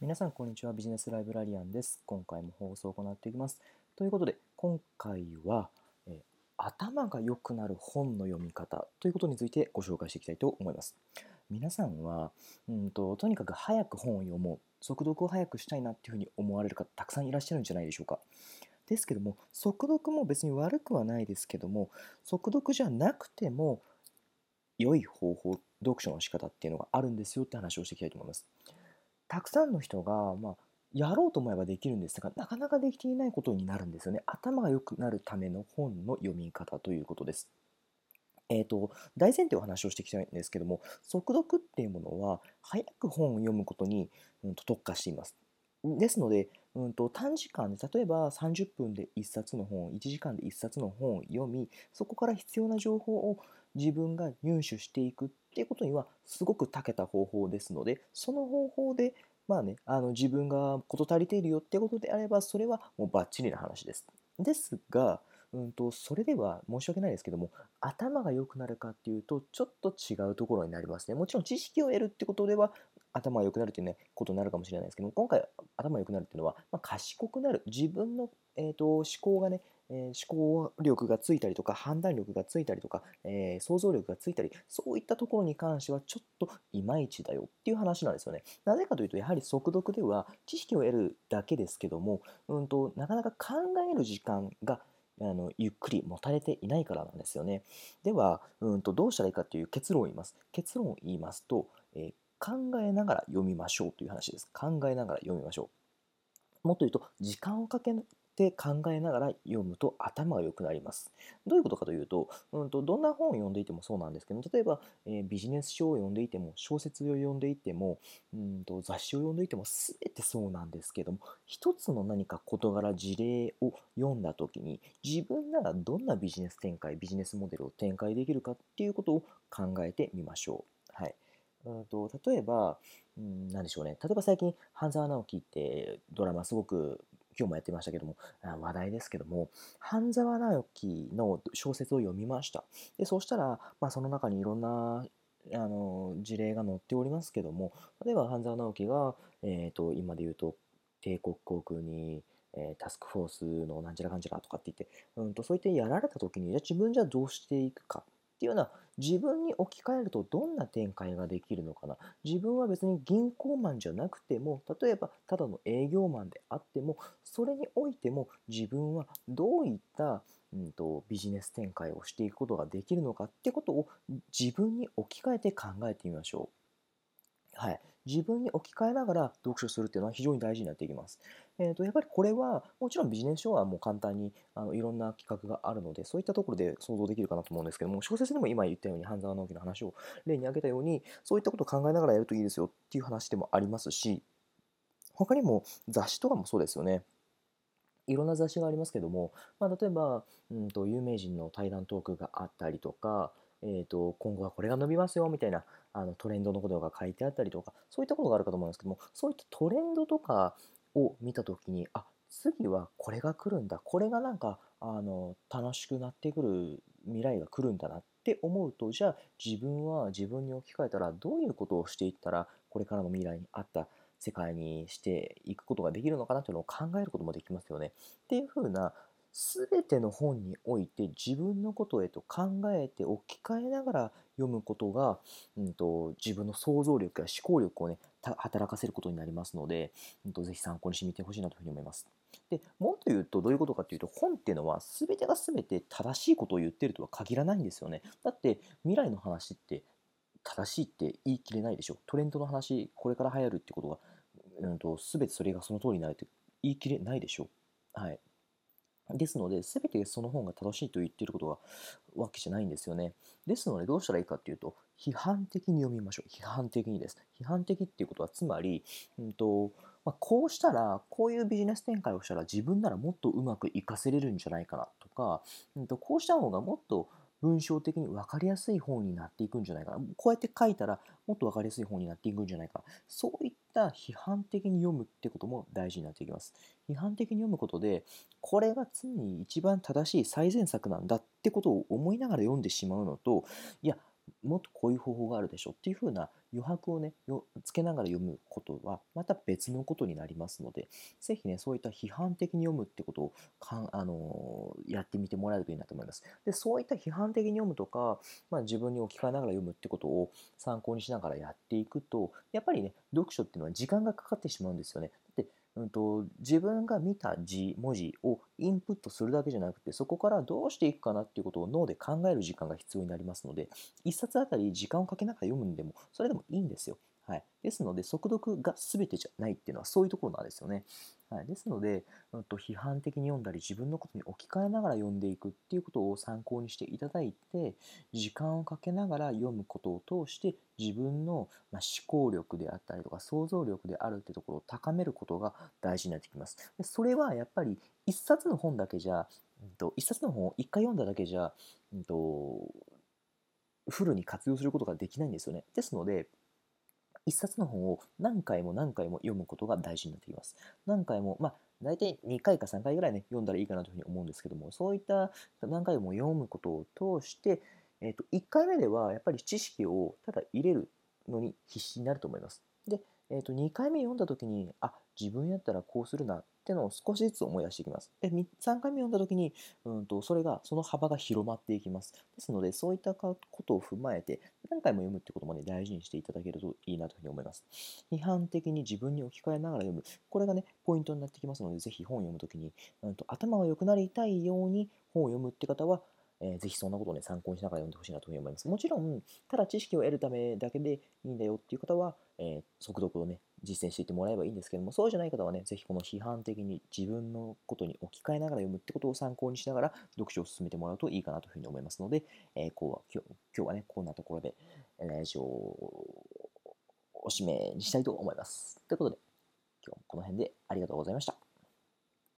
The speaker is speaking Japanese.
皆さん、こんにちは。ビジネスライブラリアンです。今回も放送を行っていきます。ということで、今回は、え頭が良くなる本の読み方ということについてご紹介していきたいと思います。皆さんは、うんと、とにかく早く本を読もう、速読を早くしたいなっていうふうに思われる方、たくさんいらっしゃるんじゃないでしょうか。ですけども、速読も別に悪くはないですけども、速読じゃなくても、良い方法、読書の仕方っていうのがあるんですよって話をしていきたいと思います。たくさんの人が、まあ、やろうと思えばできるんですが、なかなかできていないことになるんですよね。頭が良くなるための本の読み方ということです。えーと、大前提お話をしていきたいんですけども、速読っていうものは、早く本を読むことに、うん、と特化しています。ですので、うん、と短時間で、例えば30分で1冊の本、1時間で1冊の本を読み、そこから必要な情報を自分が入手していくっていうことにはすごく長けた方法ですので、その方法で、まあね、あの自分が事足りているよってことであれば、それはもうバッチリな話です。ですが、うんと、それでは申し訳ないですけども、頭が良くなるかっていうと、ちょっと違うところになりますね。もちろん知識を得るってことでは、頭が良くなるという、ね、ことになるかもしれないですけども、今回、頭が良くなるっていうのは、まあ、賢くなる。自分の、えーと、思考がね、えー、思考力がついたりとか、判断力がついたりとか、えー、想像力がついたり、そういったところに関しては、ちょっといまいちだよっていう話なんですよね。なぜかというと、やはり速読では、知識を得るだけですけども、うんと、なかなか考える時間があのゆっくり持たれていないからなんですよね。では、うんとどうしたらいいかという結論を言います。結論を言いますと、えー、考えながら読みましょうという話です。考えながら読みましょう。もっと言うと、時間をかけて考えながら読むと頭が良くなります。どういうことかというと、うんと、どんな本を読んでいてもそうなんですけど、例えば、えー、ビジネス書を読んでいても、小説を読んでいても、うんと雑誌を読んでいても、すべてそうなんですけども、一つの何か事柄、事例を読んだときに、自分ならどんなビジネス展開、ビジネスモデルを展開できるかっていうことを考えてみましょう。はい。うんと例えば、うん、何でしょうね。例えば最近、半沢直樹ってドラマすごく今日もやってましたけども、話題ですけども、半沢直樹の小説を読みました。で、そうしたら、まあ、その中にいろんなあの事例が載っておりますけども、例えば半沢直樹が、えーと、今で言うと、帝国航空に、え、タスクフォースのなんちゃらかんちゃらとかって言って、うんと、そういってやられた時に、じゃ自分じゃどうしていくかっていうような自分に置き換えるとどんな展開ができるのかな？自分は別に銀行マンじゃなくても例えばただの営業マンであってもそれにおいても自分はどういったうんと、ビジネス展開をしていくことができるのかってことを自分に置き換えて考えてみましょう。はい、自分に置き換えながら読書するっていうのは非常に大事になっていきます。えーと、やっぱりこれはもちろんビジネス書はもう簡単にあのいろんな企画があるのでそういったところで想像できるかなと思うんですけども小説でも今言ったように半沢直樹の話を例に挙げたようにそういったことを考えながらやるといいですよっていう話でもありますし他にも雑誌とかもそうですよね。いろんな雑誌がありますけども、まあ、例えば、うんと、有名人の対談トークがあったりとか、えーと、今後はこれが伸びますよみたいなあのトレンドのことが書いてあったりとかそういったことがあるかと思うんですけどもそういったトレンドとかを見た時にあ次はこれが来るんだこれがなんかあの楽しくなってくる未来が来るんだなって思うとじゃあ自分は自分に置き換えたらどういうことをしていったらこれからの未来に合った世界にしていくことができるのかなというのを考えることもできますよね。っていうふうな全ての本において自分のことへと考えて置き換えながら読むことが、うんと、自分の想像力や思考力をね働かせることになりますので、うんと、ぜひ参考にしてみてほしいなというふうに思います。でもっと言うとどういうことかというと本っていうのは全てが全て正しいことを言ってるとは限らないんですよね。だって未来の話って正しいって言い切れないでしょ。トレンドの話これから流行るってことが、うんと、全てそれがその通りになるって言い切れないでしょ。はい。ですので、すべてその本が正しいと言っていることはわけじゃないんですよね。ですので、どうしたらいいかっていうと、批判的に読みましょう。批判的にです。批判的っていうことは、つまり、うんとまあ、こうしたら、こういうビジネス展開をしたら自分ならもっとうまくいかせれるんじゃないかなとか、うんとこうした方がもっと文章的に分かりやすい本になっていくんじゃないかな。こうやって書いたらもっと分かりやすい本になっていくんじゃないかな。そういった批判的に読むってことも大事になっていきます。批判的に読むことで、これが常に一番正しい最善策なんだってことを思いながら読んでしまうのと、いや、もっとこういう方法があるでしょっていうふうな余白をねつけながら読むことはまた別のことになりますのでぜひねそういった批判的に読むってことをかん、あのー、やってみてもらえるといいなと思います。でそういった批判的に読むとか、まあ、自分に置き換えながら読むってことを参考にしながらやっていくとやっぱりね読書っていうのは時間がかかってしまうんですよね。だってうんと、自分が見た字文字をインプットするだけじゃなくてそこからどうしていくかなっていうことを脳で考える時間が必要になりますので1冊あたり時間をかけながら読むんでもそれでもいいんですよ。はい、ですので速読が全てじゃないっていうのはそういうところなんですよね。はい、ですので、うん、と批判的に読んだり自分のことに置き換えながら読んでいくっていうことを参考にしていただいて時間をかけながら読むことを通して自分の、思考力であったりとか想像力であるっていうところを高めることが大事になってきます。でそれはやっぱり一冊の本だけじゃ、うんと、一冊の本を一回読んだだけじゃ、うんとフルに活用することができないんですよね。ですので一冊の本を何回も何回も読むことが大事になってきます。何回も、まあ、大体2回か3回ぐらいね、読んだらいいかなというふうに思うんですけども、そういった何回も読むことを通して、えー、と1回目ではやっぱり知識をただ入れるのに必死になると思います。で、えー、と2回目読んだ時に、あ、自分やったらこうするなってのを少しずつ思い出していきます。で、3回目読んだ時に、うんと、それが、その幅が広まっていきます。ですので、そういったことを踏まえて、何回も読むってこともね、大事にしていただけるといいなというふうに思います。批判的に自分に置き換えながら読む。これがね、ポイントになってきますので、ぜひ本を読むときに、うんと、頭が良くなりたいように本を読むって方は、え、ぜひそんなことをね、参考にしながら読んでほしいなというふうに思います。もちろん、ただ知識を得るためだけでいいんだよっていう方は、えー、速読をね、実践していってもらえばいいんですけども、そうじゃない方はね、ぜひこの批判的に自分のことに置き換えながら読むってことを参考にしながら読書を進めてもらうといいかなというふうに思いますので、えー、こう今日今日はね、こんなところで、ラジオをおしめにしたいと思います。ということで、今日もこの辺でありがとうございました。